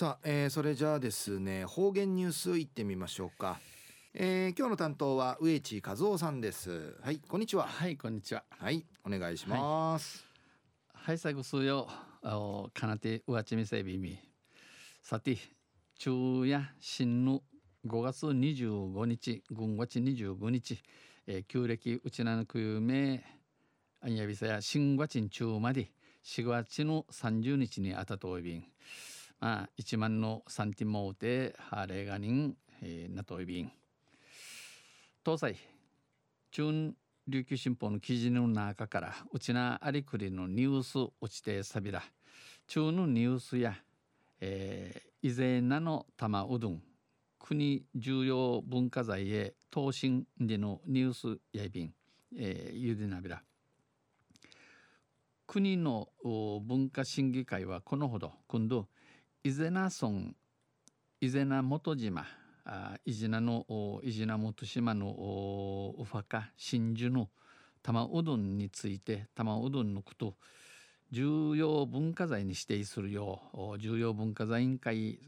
さあ、えー、それじゃあですね方言ニュースいってみましょうか、えー、今日の担当は植地和夫さんです。はいこんにちは。はいこんにちは。はいお願いします。はい、最後数よあかなてうわちみせびみさて昼夜新の5月25日軍月25日、えー、旧暦うちなぬくゆめあんやびさや新月中まで4月の30日にあたといびんまあ1万のサンティモーテハレガニン、えー、なといびん東西中琉球新報の記事の中からうちなありくりのニュース落ちてさびら中のニュースや、えー、以前なの玉うどん国重要文化財へ投信でのニュースやいびん、えー、ゆでなびら。国の文化審議会はこのほど。今度伊是名村伊是名元島伊是名の伊是名元島のお墓真珠の玉うどんについて玉うどんのこと重要文化財に指定するよう重要文化財委員会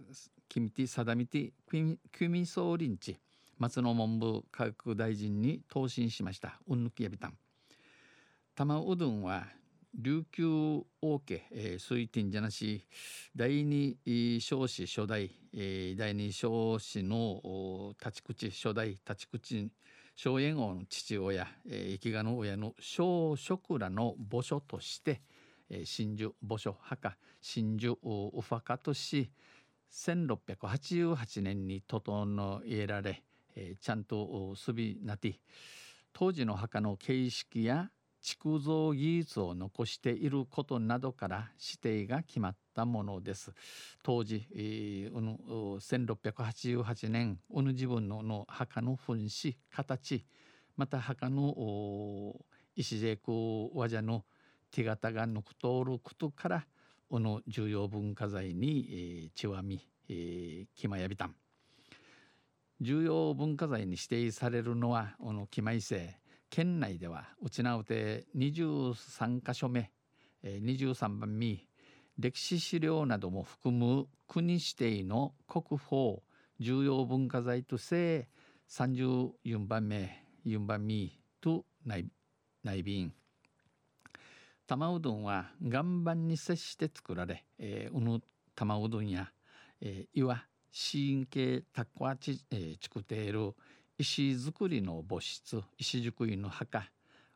決めて定めて組総臨地松野文部科学大臣に答申しました。うんぬきやびたん。玉うどんは琉球王家、えー、水天じゃなし第二少子初代、えー、第二少子の立ち口初代立ち口荘園王の父親、えー、生きがの親の小職らの墓所として、えー、真珠墓所墓真珠お墓とし1688年に整えられ、えー、ちゃんとすびなて当時の墓の形式や築造技術を残していることなどから指定が決まったものです。当時、えー、1688年うぬ自分のの墓の分子形また墓の石勢空和者の手形が残とることからこの重要文化財に、えー、ちわみ、えー、きまやびたん重要文化財に指定されるのはこのきまいせ県内ではうちなうて23か所目、23番目歴史資料なども含む国指定の国宝重要文化財として34番目4番目と内内便玉うどんは岩盤に接して作られ、えー、うぬ玉うどんや、えー、岩神経タコアチ、えー、作っている石造りの墓室石造りの墓。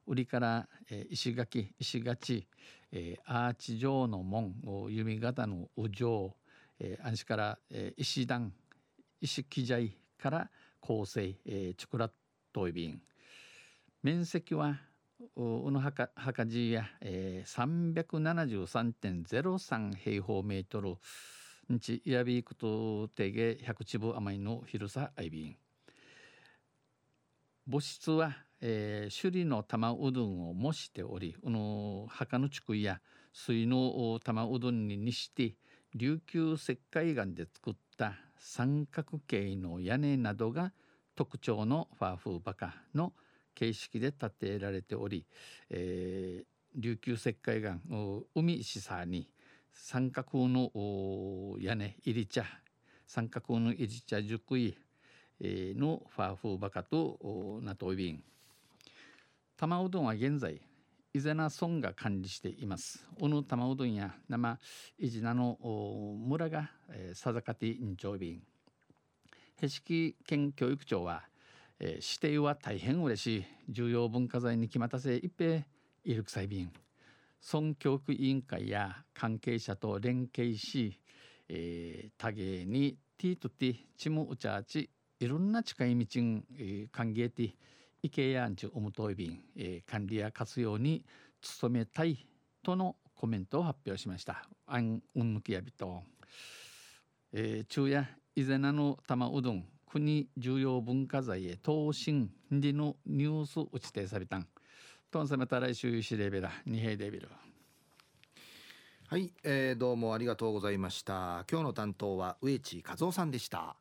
売りから、え、石垣石垣、え、アーチ状の門弓形の右上、えー、安心から、え、石段石基材から構成、えー、チョコラットイビン。面積はうの墓墓地や、えー、373.03平方メートル日やびくとてげ100坪余りの広さアイビン。母室は、えー、首里の玉うどんを模しておりこの墓の地区や水の玉うどんににして琉球石灰岩で作った三角形の屋根などが特徴のファーフーバカの形式で建てられており、えー、琉球石灰岩海石さに三角の屋根入り茶三角の入り茶熟いのファーフーバカとナトイビン玉うどんは現在伊是名村が管理しています。小野玉うどんや生伊是名の村が、えー、さざかて院長便へしき県教育長は、え、指定は大変嬉しい。重要文化財に決まったせ一平イルクサイ便。村教育委員会や関係者と連携し、えー、多芸にティートティチムウチャーチいろんな近い道に、えー、歓迎て意見やんちゅおむといびん、えー、管理や活用に努めたいとのコメントを発表しました。あんうんぬきやびと、えー、昼夜以前の玉うどん国重要文化財へ投信でのニュース打ちてさびたん。とんさまた来週しレベラ二平デビル。はい、えー、どうもありがとうございました。今日の担当は植地和夫さんでした。